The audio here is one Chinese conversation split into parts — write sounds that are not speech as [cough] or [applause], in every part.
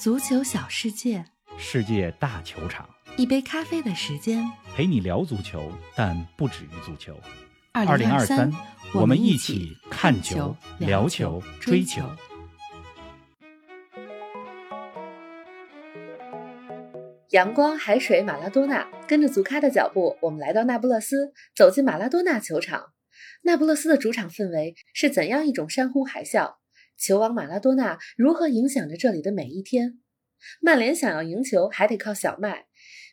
足球小世界，世界大球场，一杯咖啡的时间。陪你聊足球，但不止于足球。二零二三，我们一起看球、聊球、追球。阳光、海水、马拉多纳，跟着足咖的脚步，我们来到那不勒斯，走进马拉多纳球场。那不勒斯的主场氛围是怎样一种山呼海啸？球王马拉多纳如何影响着这里的每一天？曼联想要赢球还得靠小麦，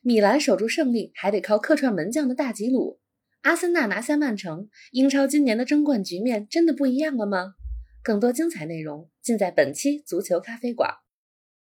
米兰守住胜利还得靠客串门将的大吉鲁，阿森纳拿下曼城，英超今年的争冠局面真的不一样了吗？更多精彩内容尽在本期足球咖啡馆。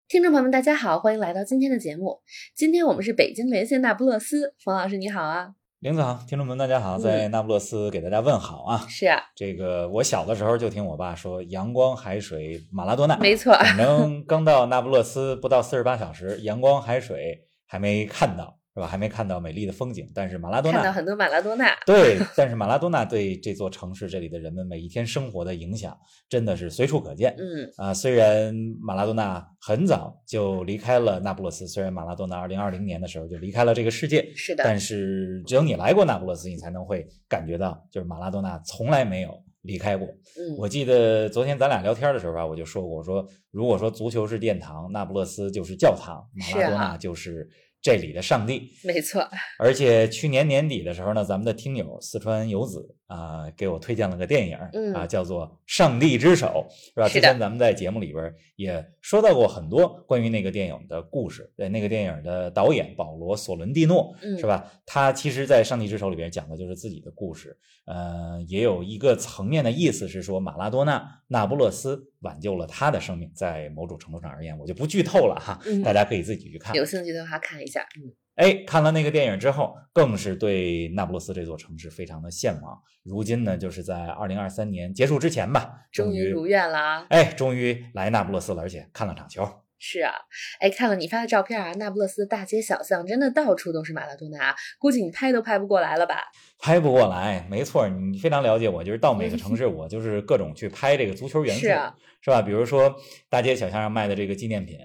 听众朋友们，大家好，欢迎来到今天的节目。今天我们是北京连线那不勒斯，冯老师你好啊。林子好，听众们大家好，在那不勒斯给大家问好啊！是啊，这个我小的时候就听我爸说阳光海水马拉多纳，没错。反正刚到那不勒斯不到四十八小时，阳光海水还没看到。是吧？还没看到美丽的风景，但是马拉多纳看到很多马拉多纳。对，但是马拉多纳对这座城市、这里的人们每一天生活的影响，真的是随处可见。嗯啊，虽然马拉多纳很早就离开了那不勒斯，虽然马拉多纳二零二零年的时候就离开了这个世界，是的，但是只有你来过那不勒斯，你才能会感觉到，就是马拉多纳从来没有离开过。嗯，我记得昨天咱俩聊天的时候吧，我就说过，我说如果说足球是殿堂，那不勒斯就是教堂，马拉多纳就是。这里的上帝，没错。而且去年年底的时候呢，咱们的听友四川游子啊，给我推荐了个电影，啊，叫做《上帝之手》，是吧？之前咱们在节目里边也说到过很多关于那个电影的故事。对，那个电影的导演保罗·索伦蒂诺，是吧？他其实，在《上帝之手》里边讲的就是自己的故事。呃，也有一个层面的意思是说，马拉多纳、那不勒斯挽救了他的生命。在某种程度上而言，我就不剧透了哈，大家可以自己去看。有兴趣的话，看一下。嗯，哎，看了那个电影之后，更是对那不勒斯这座城市非常的向往。如今呢，就是在二零二三年结束之前吧，终于如愿了。哎，终于来那不勒斯了，而且看了场球。是啊，哎，看了你发的照片啊，那不勒斯大街小巷真的到处都是马拉多纳，估计你拍都拍不过来了吧？拍不过来，没错，你非常了解我，就是到每个城 [laughs] 市，我就是各种去拍这个足球元素，是啊，是吧？比如说大街小巷上卖的这个纪念品。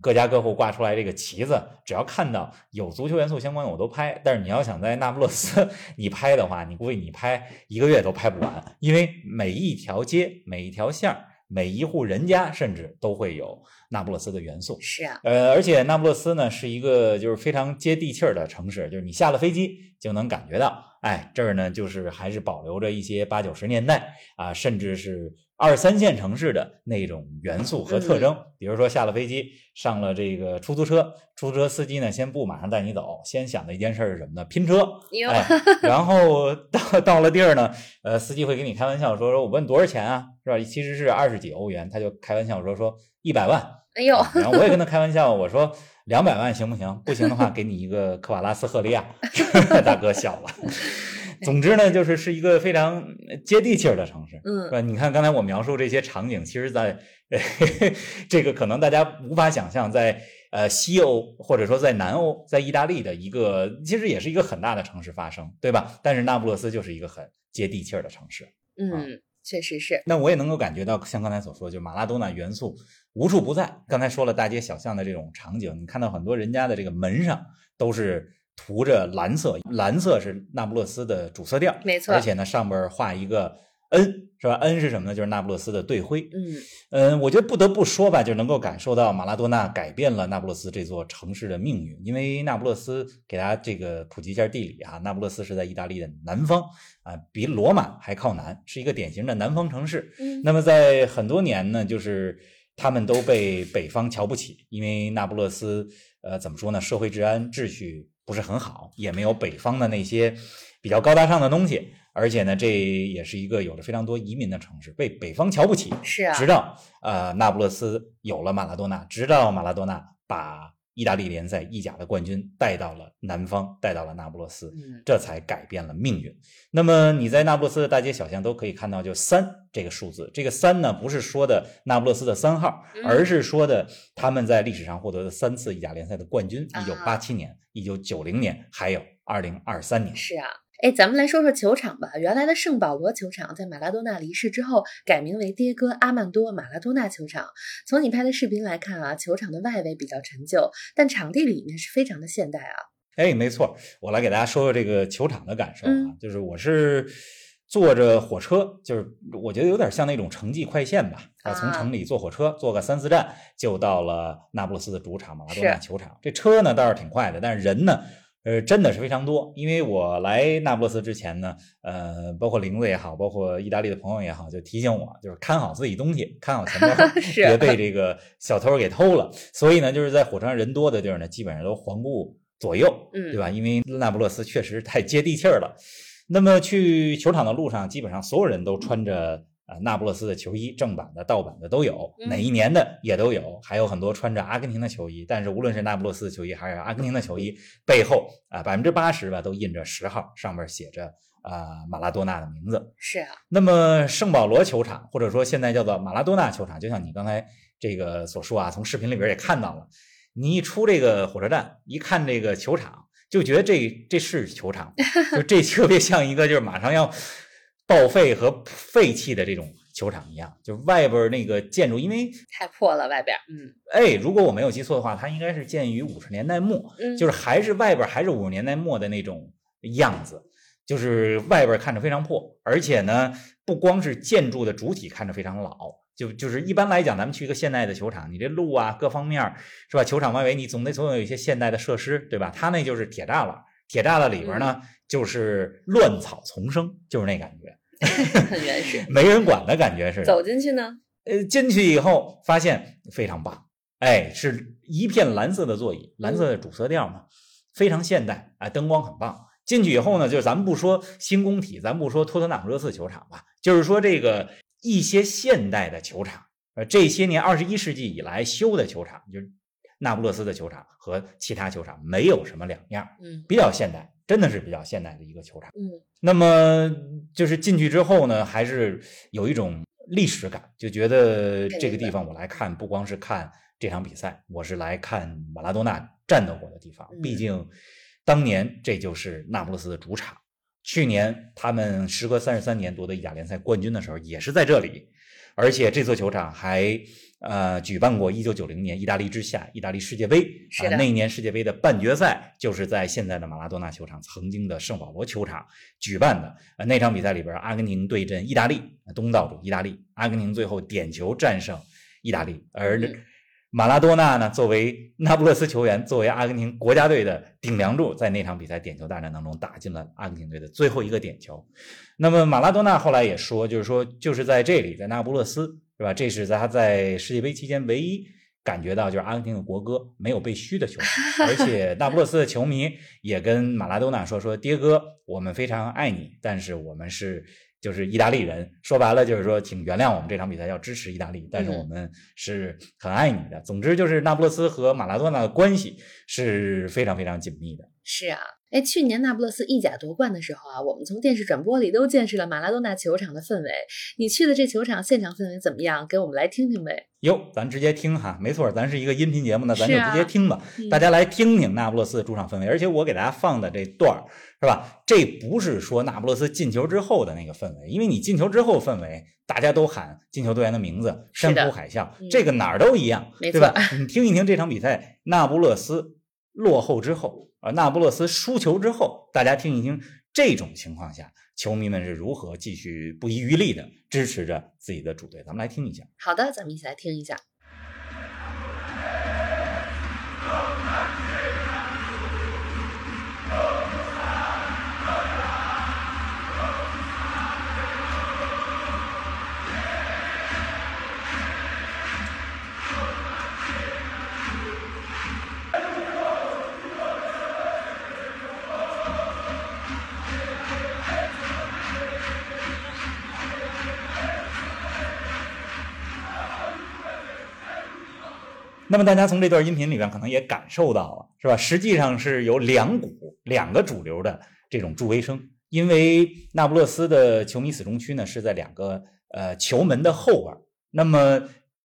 各家各户挂出来这个旗子，只要看到有足球元素相关的，我都拍。但是你要想在那不勒斯 [laughs] 你拍的话，你估计你拍一个月都拍不完，因为每一条街、每一条巷、每一户人家，甚至都会有那不勒斯的元素。是啊，呃，而且那不勒斯呢是一个就是非常接地气儿的城市，就是你下了飞机就能感觉到，哎，这儿呢就是还是保留着一些八九十年代啊，甚至是。二三线城市的那种元素和特征，比如说下了飞机，上了这个出租车，出租车司机呢先不马上带你走，先想的一件事是什么呢？拼车。哎，[laughs] 然后到到了地儿呢，呃，司机会给你开玩笑说说，我问多少钱啊，是吧？其实是二十几欧元，他就开玩笑说说一百万。哎呦，然后我也跟他开玩笑，我说两百万行不行？不行的话，给你一个科瓦拉斯赫利亚。[laughs] [laughs] 大哥笑了。总之呢，就是是一个非常接地气儿的城市，嗯，是吧？你看刚才我描述这些场景，其实，在 [laughs] 这个可能大家无法想象，在呃西欧或者说在南欧，在意大利的一个，其实也是一个很大的城市发生，对吧？但是那不勒斯就是一个很接地气儿的城市，嗯，确实是。那我也能够感觉到，像刚才所说，就马拉多纳元素无处不在。刚才说了大街小巷的这种场景，你看到很多人家的这个门上都是。涂着蓝色，蓝色是那不勒斯的主色调，没错。而且呢，上边画一个 N，是吧？N 是什么呢？就是那不勒斯的队徽。嗯嗯，我觉得不得不说吧，就能够感受到马拉多纳改变了那不勒斯这座城市的命运。因为那不勒斯给大家这个普及一下地理啊，那不勒斯是在意大利的南方啊，比罗马还靠南，是一个典型的南方城市。嗯，那么在很多年呢，就是他们都被北方瞧不起，因为那不勒斯呃，怎么说呢？社会治安秩序。不是很好，也没有北方的那些比较高大上的东西，而且呢，这也是一个有着非常多移民的城市，被北方瞧不起。是啊，直到呃，那不勒斯有了马拉多纳，直到马拉多纳把意大利联赛意甲的冠军带到了南方，带到了那不勒斯，这才改变了命运。那么你在那不勒斯的大街小巷都可以看到，就三这个数字。这个三呢，不是说的那不勒斯的三号，而是说的他们在历史上获得的三次意甲联赛的冠军：一九八七年。一九九零年，还有二零二三年，是啊，哎，咱们来说说球场吧。原来的圣保罗球场在马拉多纳离世之后改名为迭戈阿曼多马拉多纳球场。从你拍的视频来看啊，球场的外围比较陈旧，但场地里面是非常的现代啊。哎，没错，我来给大家说说这个球场的感受啊，就是我是坐着火车，就是我觉得有点像那种城际快线吧，啊，从城里坐火车坐个三四站就到了那不勒斯的主场马拉多纳球场。这车呢倒是挺快的，但是人呢？呃，真的是非常多，因为我来那不勒斯之前呢，呃，包括玲子也好，包括意大利的朋友也好，就提醒我，就是看好自己东西，看好钱包，[laughs] 别被这个小偷给偷了。所以呢，就是在火车上人多的地儿呢，基本上都环顾左右，嗯，对吧？因为那不勒斯确实太接地气儿了。那么去球场的路上，基本上所有人都穿着。啊，那不勒斯的球衣，正版的、盗版的都有，哪一年的也都有，还有很多穿着阿根廷的球衣。但是无论是那不勒斯的球衣还是阿根廷的球衣，背后啊百分之八十吧都印着十号，上面写着啊马拉多纳的名字。是啊。那么圣保罗球场，或者说现在叫做马拉多纳球场，就像你刚才这个所说啊，从视频里边也看到了，你一出这个火车站，一看这个球场，就觉得这这是球场，就这特别像一个就是马上要。报废和废弃的这种球场一样，就是外边那个建筑，因为太破了，外边，嗯，哎，如果我没有记错的话，它应该是建于五十年代末，嗯，就是还是外边还是五十年代末的那种样子，就是外边看着非常破，而且呢，不光是建筑的主体看着非常老，就就是一般来讲，咱们去一个现代的球场，你这路啊，各方面是吧？球场外围你总得总有一些现代的设施，对吧？它那就是铁栅栏，铁栅栏里边呢就是乱草丛生，就是那感觉。[laughs] 很原始，[laughs] 没人管的感觉是。走进去呢，呃，进去以后发现非常棒，哎，是一片蓝色的座椅，蓝色的主色调嘛，非常现代，哎，灯光很棒。进去以后呢，就是咱们不说新工体，咱不说托特纳姆热刺球场吧，就是说这个一些现代的球场，呃，这些年二十一世纪以来修的球场，就是那不勒斯的球场和其他球场没有什么两样，嗯，比较现代。真的是比较现代的一个球场，嗯，那么就是进去之后呢，还是有一种历史感，就觉得这个地方我来看，不光是看这场比赛，我是来看马拉多纳战斗过的地方。毕竟当年这就是那不勒斯的主场，去年他们时隔三十三年夺得意甲联赛冠军的时候，也是在这里，而且这座球场还。呃，举办过一九九零年意大利之夏意大利世界杯，是的，那一年世界杯的半决赛就是在现在的马拉多纳球场，曾经的圣保罗球场举办的。呃，那场比赛里边，阿根廷对阵意大利，东道主意大利，阿根廷最后点球战胜意大利，而马拉多纳呢，作为那不勒斯球员，作为阿根廷国家队的顶梁柱，在那场比赛点球大战当中打进了阿根廷队的最后一个点球。那么马拉多纳后来也说，就是说，就是在这里，在那不勒斯。是吧？这是他在世界杯期间唯一感觉到，就是阿根廷的国歌没有被嘘的球场，[laughs] 而且那不勒斯的球迷也跟马拉多纳说：“说爹哥，我们非常爱你，但是我们是就是意大利人，说白了就是说，请原谅我们这场比赛要支持意大利，但是我们是很爱你的。总之，就是那不勒斯和马拉多纳的关系是非常非常紧密的。是啊。哎，去年那不勒斯意甲夺冠的时候啊，我们从电视转播里都见识了马拉多纳球场的氛围。你去的这球场现场氛围怎么样？给我们来听听呗。哟，咱直接听哈，没错，咱是一个音频节目呢，咱就直接听吧。大家来听听那不勒斯的主场氛围。而且我给大家放的这段儿是吧？这不是说那不勒斯进球之后的那个氛围，因为你进球之后氛围，大家都喊进球队员的名字，山呼海啸，这个哪儿都一样，对吧？你听一听这场比赛，那不勒斯落后之后。而那不勒斯输球之后，大家听一听这种情况下，球迷们是如何继续不遗余力的支持着自己的主队。咱们来听一下。好的，咱们一起来听一下。那么大家从这段音频里边可能也感受到了，是吧？实际上是有两股两个主流的这种助威声，因为那不勒斯的球迷死忠区呢是在两个呃球门的后边，那么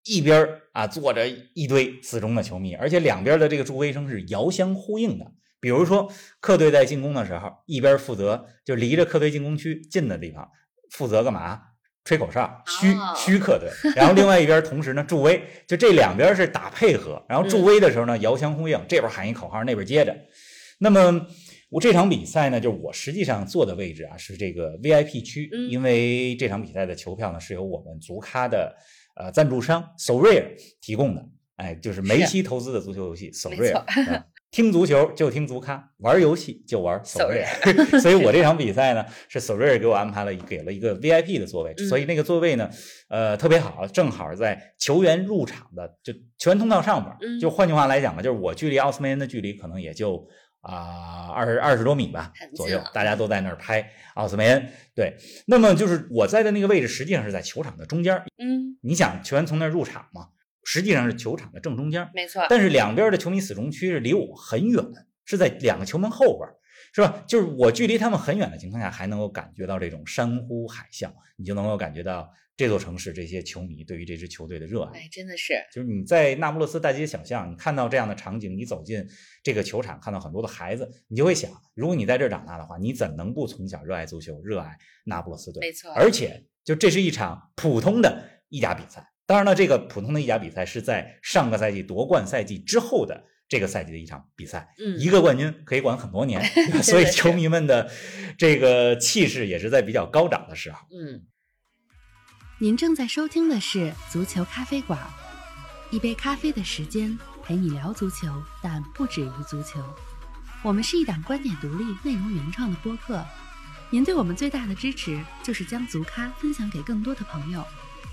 一边啊坐着一堆死忠的球迷，而且两边的这个助威声是遥相呼应的。比如说客队在进攻的时候，一边负责就离着客队进攻区近的地方，负责干嘛？吹口哨，虚虚客队。然后另外一边同时呢助威，就这两边是打配合。然后助威的时候呢，遥相呼应，这边喊一口号，那边接着。那么我这场比赛呢，就是我实际上坐的位置啊是这个 VIP 区，因为这场比赛的球票呢是由我们足咖的呃赞助商 Sorare 提供的。哎，就是梅西投资的足球游戏 Sorare。听足球就听足咖，玩游戏就玩 Sorare。[laughs] 所以我这场比赛呢是 Sorare 给我安排了给了一个 VIP 的座位，所以那个座位呢呃特别好，正好在球员入场的就球员通道上边。就换句话来讲吧，就是我距离奥斯梅恩的距离可能也就。啊，二二十多米吧左右，大家都在那儿拍奥斯梅恩。对，那么就是我在的那个位置，实际上是在球场的中间。嗯，你想球员从那儿入场嘛，实际上是球场的正中间。没错。但是两边的球迷死忠区是离我很远，是在两个球门后边，是吧？就是我距离他们很远的情况下，还能够感觉到这种山呼海啸，你就能够感觉到。这座城市这些球迷对于这支球队的热爱，哎，真的是，就是你在那不勒斯大街小巷，你看到这样的场景，你走进这个球场，看到很多的孩子，你就会想，如果你在这儿长大的话，你怎能不从小热爱足球，热爱那不勒斯队？没错，而且就这是一场普通的意甲比赛，当然了，这个普通的意甲比赛是在上个赛季夺冠赛季之后的这个赛季的一场比赛，嗯，一个冠军可以管很多年，[laughs] 所以球迷们的这个气势也是在比较高涨的时候，嗯。您正在收听的是足球咖啡馆，一杯咖啡的时间陪你聊足球，但不止于足球。我们是一档观点独立、内容原创的播客。您对我们最大的支持就是将足咖分享给更多的朋友，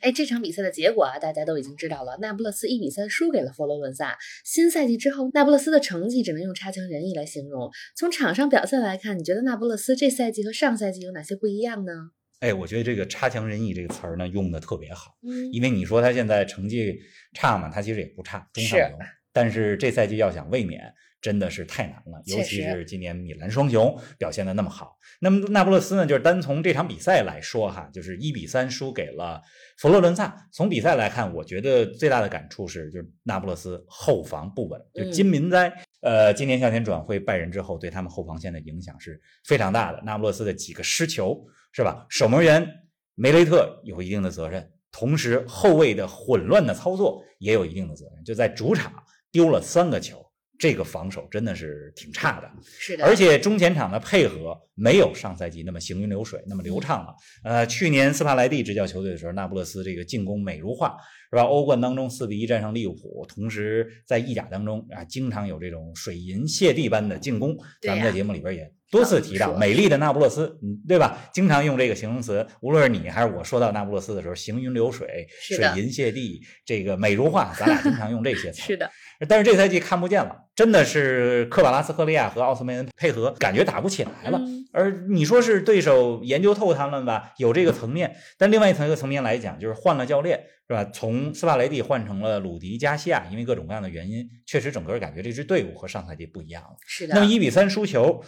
哎，这场比赛的结果啊，大家都已经知道了。那不勒斯一比三输给了佛罗伦萨。新赛季之后，那不勒斯的成绩只能用差强人意来形容。从场上表现来看，你觉得那不勒斯这赛季和上赛季有哪些不一样呢？哎，我觉得这个“差强人意”这个词儿呢，用的特别好。嗯，因为你说他现在成绩差嘛，他其实也不差，中上游。但是这赛季要想卫冕，真的是太难了。尤其是今年米兰双雄表现的那么好。那么那不勒斯呢，就是单从这场比赛来说哈，就是一比三输给了佛罗伦萨。从比赛来看，我觉得最大的感触是，就是那不勒斯后防不稳。就金民哉，呃，今年夏天转会拜仁之后，对他们后防线的影响是非常大的。那不勒斯的几个失球。是吧？守门员梅雷特有一定的责任，同时后卫的混乱的操作也有一定的责任。就在主场丢了三个球，这个防守真的是挺差的。是的，而且中前场的配合没有上赛季那么行云流水，那么流畅了。呃，去年斯帕莱蒂执教球队的时候，那不勒斯这个进攻美如画，是吧？欧冠当中四比一战胜利物浦，同时在意甲当中啊，经常有这种水银泻地般的进攻。咱们在节目里边也。多次提到美丽的那不勒斯，嗯，对吧？经常用这个形容词，无论是你还是我说到那不勒斯的时候，行云流水、水银泻地，这个美如画，咱俩经常用这些词。[laughs] 是的，但是这赛季看不见了，真的是科瓦拉斯科利亚和奥斯梅恩配合，感觉打不起来了。而你说是对手研究透他们吧，有这个层面，但另外一层一个层面来讲，就是换了教练，是吧？从斯帕雷蒂换成了鲁迪加西亚，因为各种各样的原因，确实整个感觉这支队伍和上赛季不一样了。是的。那么一比三输球。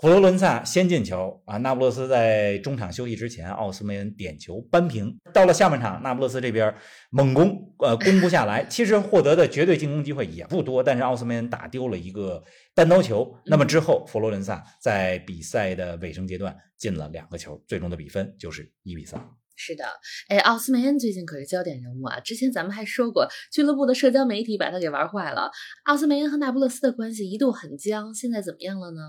佛罗伦萨先进球啊！那不勒斯在中场休息之前，奥斯梅恩点球扳平。到了下半场，那不勒斯这边猛攻，呃，攻不下来。其实获得的绝对进攻机会也不多，但是奥斯梅恩打丢了一个单刀球。那么之后，佛罗伦萨在比赛的尾声阶段进了两个球，最终的比分就是一比三。是的，哎，奥斯梅恩最近可是焦点人物啊！之前咱们还说过，俱乐部的社交媒体把他给玩坏了。奥斯梅恩和那不勒斯的关系一度很僵，现在怎么样了呢？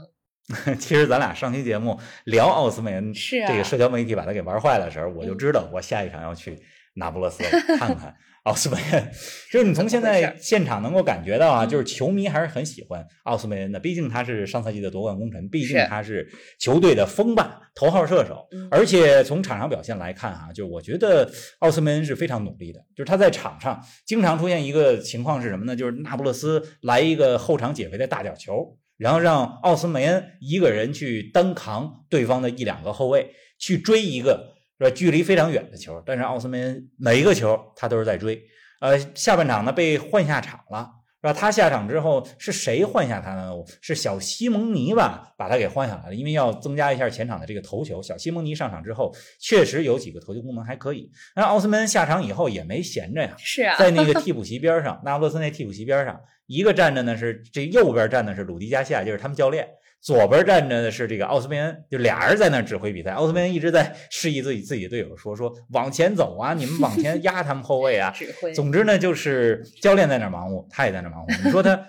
[laughs] 其实咱俩上期节目聊奥斯梅恩这个社交媒体把他给玩坏的时候，我就知道我下一场要去那不勒斯看看 [laughs] 奥斯梅恩。就是你从现在现场能够感觉到啊，就是球迷还是很喜欢奥斯梅恩的，毕竟他是上赛季的夺冠功臣，毕竟他是球队的锋霸、头号射手。而且从场上表现来看，啊，就是我觉得奥斯梅恩是非常努力的。就是他在场上经常出现一个情况是什么呢？就是那不勒斯来一个后场解围的大角球。然后让奥斯梅恩一个人去单扛对方的一两个后卫，去追一个是吧？距离非常远的球，但是奥斯梅恩每一个球他都是在追。呃，下半场呢被换下场了，是吧？他下场之后是谁换下他呢？是小西蒙尼吧，把他给换下来了，因为要增加一下前场的这个头球。小西蒙尼上场之后，确实有几个头球功能还可以。那奥斯梅恩下场以后也没闲着呀，是啊，在那个替补席边上，那不勒斯那替补席边上，一个站着呢是这右边站的是鲁迪加西亚，就是他们教练。左边站着的是这个奥斯梅恩，就俩人在那指挥比赛。奥斯梅恩一直在示意自己自己的队友说说往前走啊，你们往前压他们后卫啊。[laughs] 指挥。总之呢，就是教练在那忙活，他也在那忙活。你说他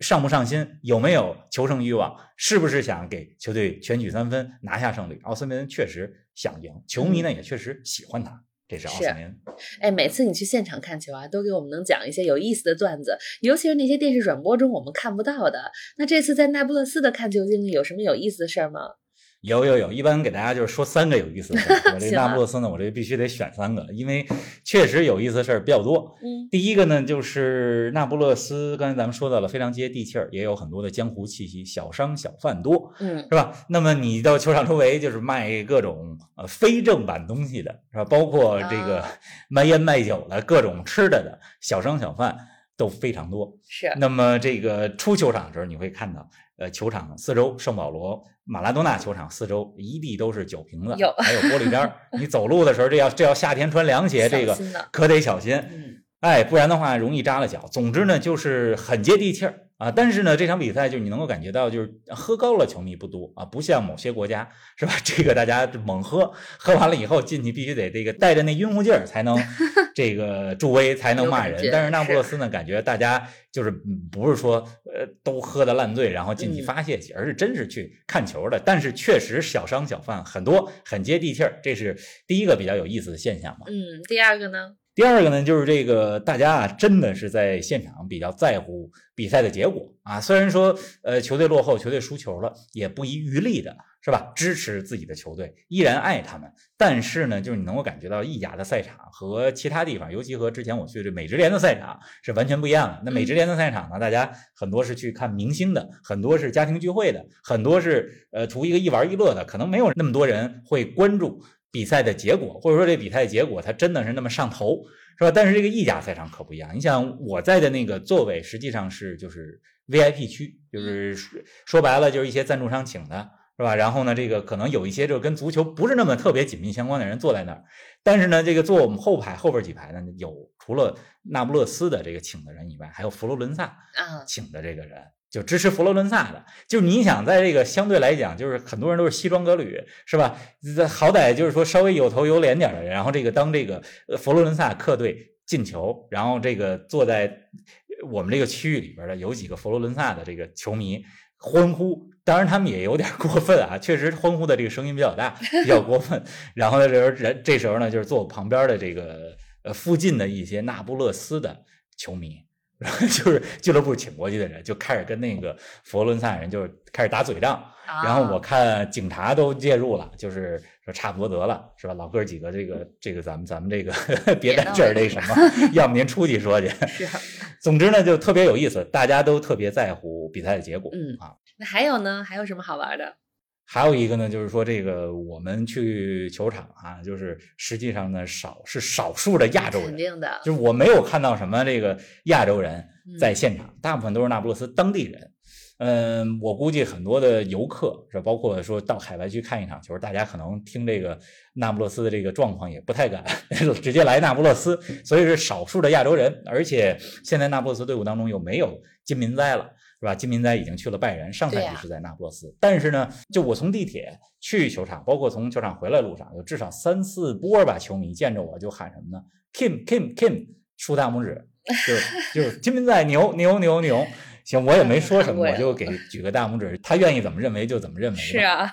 上不上心，有没有求胜欲望，是不是想给球队全取三分，拿下胜利？奥斯梅恩确实想赢，球迷呢也确实喜欢他。这是奥斯林。哎，每次你去现场看球啊，都给我们能讲一些有意思的段子，尤其是那些电视转播中我们看不到的。那这次在那不勒斯的看球经历有什么有意思的事儿吗？有有有，一般给大家就是说三个有意思的事儿。[laughs] 我这那不勒斯呢，我这必须得选三个，因为确实有意思的事儿比较多。嗯，第一个呢，就是那不勒斯，刚才咱们说到了，非常接地气儿，也有很多的江湖气息，小商小贩多，嗯，是吧？那么你到球场周围，就是卖各种呃非正版东西的，是吧？包括这个卖烟卖酒的，各种吃的的小商小贩都非常多。是。那么这个出球场的时候，你会看到，呃，球场四周圣保罗。马拉多纳球场四周一地都是酒瓶子，还有玻璃边儿。你走路的时候，这要这要夏天穿凉鞋，这个可得小心。哎，不然的话容易扎了脚。总之呢，就是很接地气儿啊。但是呢，这场比赛就是你能够感觉到，就是喝高了球迷不多啊，不像某些国家是吧？[laughs] 这个大家猛喝，喝完了以后进去必须得这个带着那晕乎劲儿才能 [laughs] 这个助威，才能骂人。但是那不勒斯呢，感觉大家就是不是说呃都喝的烂醉，然后进去发泄去，而是真是去看球的。但是确实小商小贩很多，很接地气儿，这是第一个比较有意思的现象嘛。嗯，第二个呢？第二个呢，就是这个大家啊，真的是在现场比较在乎比赛的结果啊。虽然说呃球队落后，球队输球了，也不遗余力的是吧？支持自己的球队，依然爱他们。但是呢，就是你能够感觉到意甲的赛场和其他地方，尤其和之前我去的美职联的赛场是完全不一样的。那美职联的赛场呢，大家很多是去看明星的，很多是家庭聚会的，很多是呃图一个一玩一乐的，可能没有那么多人会关注。比赛的结果，或者说这比赛结果，它真的是那么上头，是吧？但是这个意甲赛场可不一样。你想我在的那个座位，实际上是就是 VIP 区，就是说白了就是一些赞助商请的，是吧？然后呢，这个可能有一些就跟足球不是那么特别紧密相关的人坐在那儿，但是呢，这个坐我们后排后边几排呢，有除了那不勒斯的这个请的人以外，还有佛罗伦萨啊请的这个人。就支持佛罗伦萨的，就是你想在这个相对来讲，就是很多人都是西装革履，是吧？好歹就是说稍微有头有脸点的人，然后这个当这个佛罗伦萨客队进球，然后这个坐在我们这个区域里边的有几个佛罗伦萨的这个球迷欢呼，当然他们也有点过分啊，确实欢呼的这个声音比较大，比较过分。然后呢，这时候人这时候呢，就是坐我旁边的这个呃附近的一些那不勒斯的球迷。然后就是俱乐部请过去的人，就开始跟那个佛罗伦萨人就是开始打嘴仗。然后我看警察都介入了，就是说差不多得了，是吧？老哥几个，这个这个咱们咱们这个别 [laughs] 在这儿那 [laughs] 什么，要么您出去说去。是。总之呢，就特别有意思，大家都特别在乎比赛的结果。嗯啊，那还有呢？还有什么好玩的？还有一个呢，就是说这个我们去球场啊，就是实际上呢少是少数的亚洲人，肯定的，就是我没有看到什么这个亚洲人在现场，大部分都是那不勒斯当地人。嗯，我估计很多的游客是包括说到海外去看一场球，大家可能听这个那不勒斯的这个状况也不太敢 [laughs] 直接来那不勒斯，所以是少数的亚洲人。而且现在那不勒斯队伍当中又没有金民哉了。是吧？金民哉已经去了拜仁，上赛季是在那不勒斯。但是呢，就我从地铁去球场，包括从球场回来路上，有至少三四波吧球迷见着我就喊什么呢？Kim Kim Kim，竖大拇指，就就是金民哉牛牛牛牛。行，我也没说什么，我就给举个大拇指，他愿意怎么认为就怎么认为。是啊，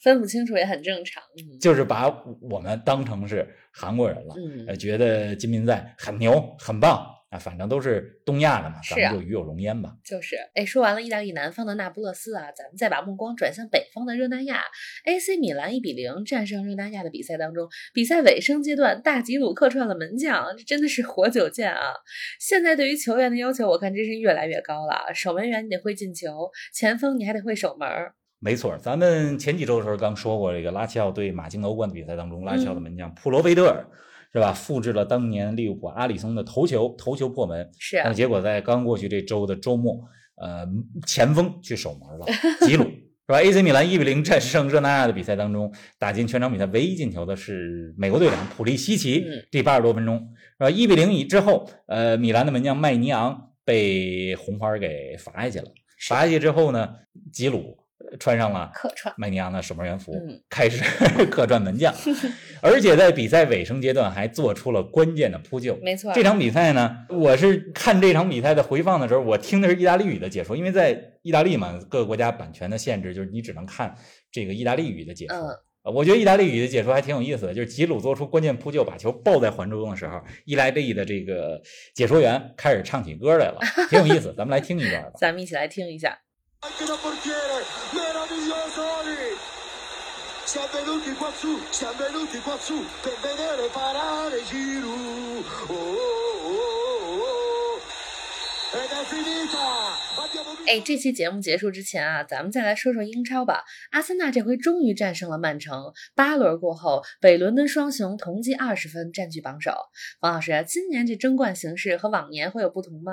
分不清楚也很正常。就是把我们当成是韩国人了，呃，觉得金民在很牛很棒。啊，反正都是东亚的嘛，咱们就与有荣焉吧。就是，哎，说完了意大利南方的那不勒斯啊，咱们再把目光转向北方的热那亚。AC 米兰一比零战胜热那亚的比赛当中，比赛尾声阶段，大吉鲁客串了门将，这真的是活久见啊！现在对于球员的要求，我看真是越来越高了。守门员你得会进球，前锋你还得会守门。没错，咱们前几周的时候刚说过，这个拉齐奥对马竞的欧冠比赛当中，拉齐奥的门将普罗维德尔、是吧，复制了当年利物浦阿里松的头球，头球破门。是啊但结果在刚过去这周的周末，呃，前锋去守门了，吉鲁 [laughs] 是吧？AC 米兰一比零战胜热那亚的比赛当中，打进全场比赛唯一进球的是美国队长普利西奇嗯，这八十多分钟是吧？一比零以之后，呃，米兰的门将麦尼昂被红牌给罚下去了。罚下去之后呢，吉鲁呃穿上了客串麦尼昂的守门员服，嗯 [laughs] 开始 [laughs] 客串门将，[laughs] 而且在比赛尾声阶段还做出了关键的扑救。没错，这场比赛呢，我是看这场比赛的回放的时候，我听的是意大利语的解说，因为在意大利嘛，各个国家版权的限制，就是你只能看这个意大利语的解说。我觉得意大利语的解说还挺有意思的，就是吉鲁做出关键扑救，把球抱在环中的时候，意大利的这个解说员开始唱起歌来了，挺有意思。咱们来听一段吧。咱们一起来听一下。Anche da portiere, meraviglioso Oli! Siamo venuti qua su, siamo venuti qua su per vedere parare Giroud. Oh, oh, oh, oh. Ed è finita! Abbiamo vinto! 哎，这期节目结束之前啊，咱们再来说说英超吧。阿森纳这回终于战胜了曼城，八轮过后，北伦敦双雄同积二十分，占据榜首。王老师，今年这争冠形势和往年会有不同吗？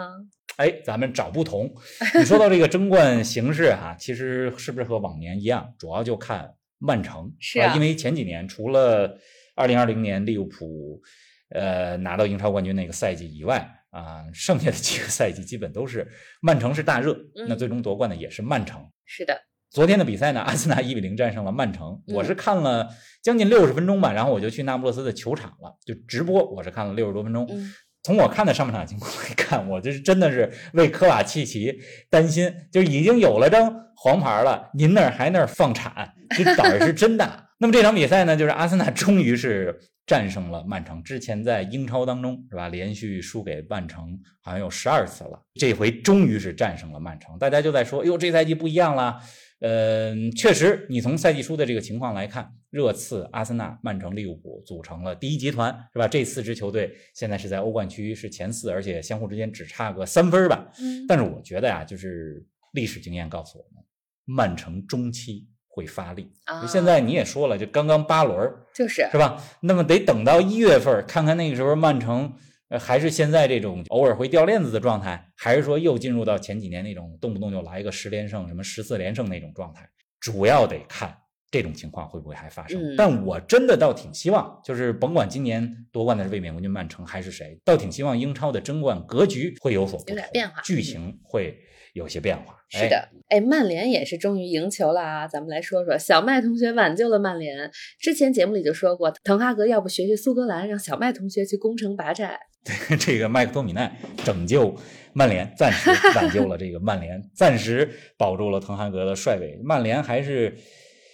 哎，咱们找不同。你说到这个争冠形势哈、其实是不是和往年一样？主要就看曼城，是啊因为前几年除了二零二零年利物浦呃拿到英超冠军那个赛季以外啊，剩下的几个赛季基本都是曼城是大热，嗯那最终夺冠的也是曼城。是的，昨天的比赛呢，阿森纳一比零战胜了曼城。嗯我是看了将近六十分钟吧，然后我就去那不勒斯的球场了，就直播，我是看了六十多分钟。嗯，从我看的上半场情况来看，我这是真的是为科瓦契奇担心，就已经有了张黄牌了，您那儿还那儿放铲，这胆儿是真大。[laughs] 那么这场比赛呢，就是阿森纳终于是战胜了曼城。之前在英超当中是吧，连续输给曼城好像有十二次了，这回终于是战胜了曼城。大家就在说，哟，这赛季不一样了。嗯，确实，你从赛季初的这个情况来看，热刺、阿森纳、曼城、利物浦组成了第一集团，是吧？这四支球队现在是在欧冠区是前四，而且相互之间只差个三分吧。嗯但是我觉得呀、就是历史经验告诉我们，曼城中期会发力。啊现在你也说了，就刚刚八轮儿，就是是吧？那么得等到一月份儿，看看那个时候曼城。呃，还是现在这种偶尔会掉链子的状态，还是说又进入到前几年那种动不动就来一个十连胜、什么十四连胜那种状态？主要得看这种情况会不会还发生。嗯但我真的倒挺希望，就是甭管今年夺冠的是卫冕冠军曼城还是谁，倒挺希望英超的争冠格局会有所不同，有点变化剧情会有些变化。是的，哎，曼联也是终于赢球了啊！咱们来说说小麦同学挽救了曼联。之前节目里就说过，滕哈格要不学学苏格兰，让小麦同学去攻城拔寨。对，[laughs] 这个麦克托米奈拯救曼联，暂时挽救了这个曼联，[laughs] 暂时保住了滕哈格的帅位。曼联还是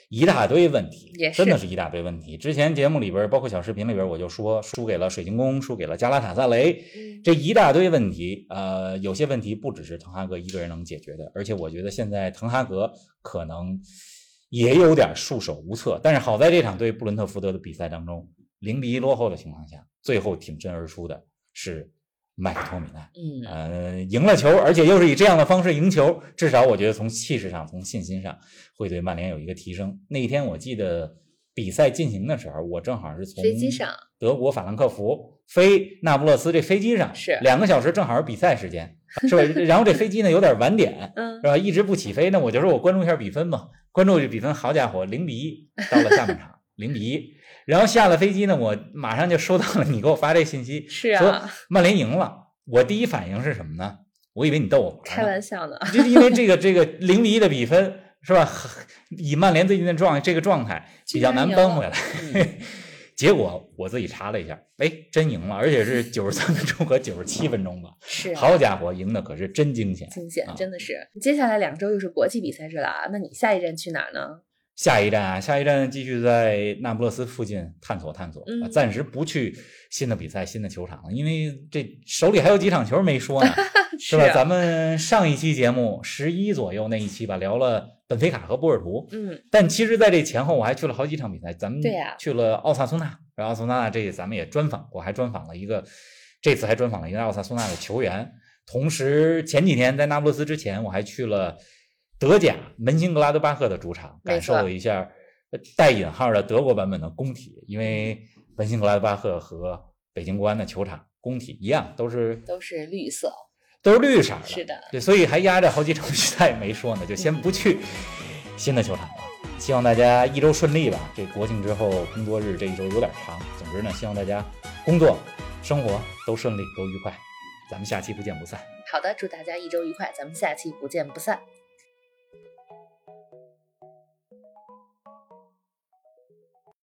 一大堆问题，真的是一大堆问题。之前节目里边，包括小视频里边，我就说输给了水晶宫，输给了加拉塔萨雷，嗯这一大堆问题，呃，有些问题不只是滕哈格一个人能解决的，而且我觉得现在滕哈格可能也有点束手无策。但是好在这场对布伦特福德的比赛当中，零比一落后的情况下，最后挺身而出的是麦克托米奈。嗯，呃，赢了球，而且又是以这样的方式赢球，至少我觉得从气势上、从信心上会对曼联有一个提升。那一天我记得比赛进行的时候，我正好是从飞机上德国法兰克福飞那不勒斯这飞机上，是两个小时，正好是比赛时间，是吧？[laughs] 然后这飞机呢有点晚点，嗯是吧？一直不起飞那，我就说我关注一下比分吧，关注这比分，好家伙，零比一到了下半场，零比一。然后下了飞机呢，我马上就收到了 [laughs] 你给我发这信息，是说啊，曼联赢了。我第一反应是什么呢？我以为你逗我玩开玩笑呢。就是因为这个这个零比一的比分是吧？以曼联最近的状这个状态比较难扳回来。嗯 [laughs] 结果我自己查了一下，哎，真赢了，而且是九十三分钟和九十七分钟吧。[laughs] 是啊好家伙，赢的可是真惊险！惊险啊，真的是。接下来两周又是国际比赛日了啊，那你下一站去哪儿呢？下一站啊，下一站继续在那不勒斯附近探索探索，暂时不去新的比赛、新的球场了，因为这手里还有几场球没说呢，[laughs] 是吧？啊咱们上一期节目十一左右那一期吧，聊了本菲卡和波尔图，嗯，但其实在这前后我还去了好几场比赛，咱们对呀去了奥萨苏纳，然后奥萨苏纳这咱们也专访过，还专访了一个，这次还专访了一个奥萨苏纳的球员。同时前几天在那不勒斯之前，我还去了德甲门兴格拉德巴赫的主场，感受了一下呃带引号的德国版本的工体，因为门兴格拉德巴赫和北京国安的球场工体一样，都是都是绿色。都是绿色的，是的对，所以还压着好几场比赛没说呢，就先不去新的球场了。希望大家一周顺利吧。这国庆之后工作日这一周有点长，总之呢，希望大家工作、生活都顺利、都愉快。咱们下期不见不散。好的，祝大家一周愉快，咱们下期不见不散。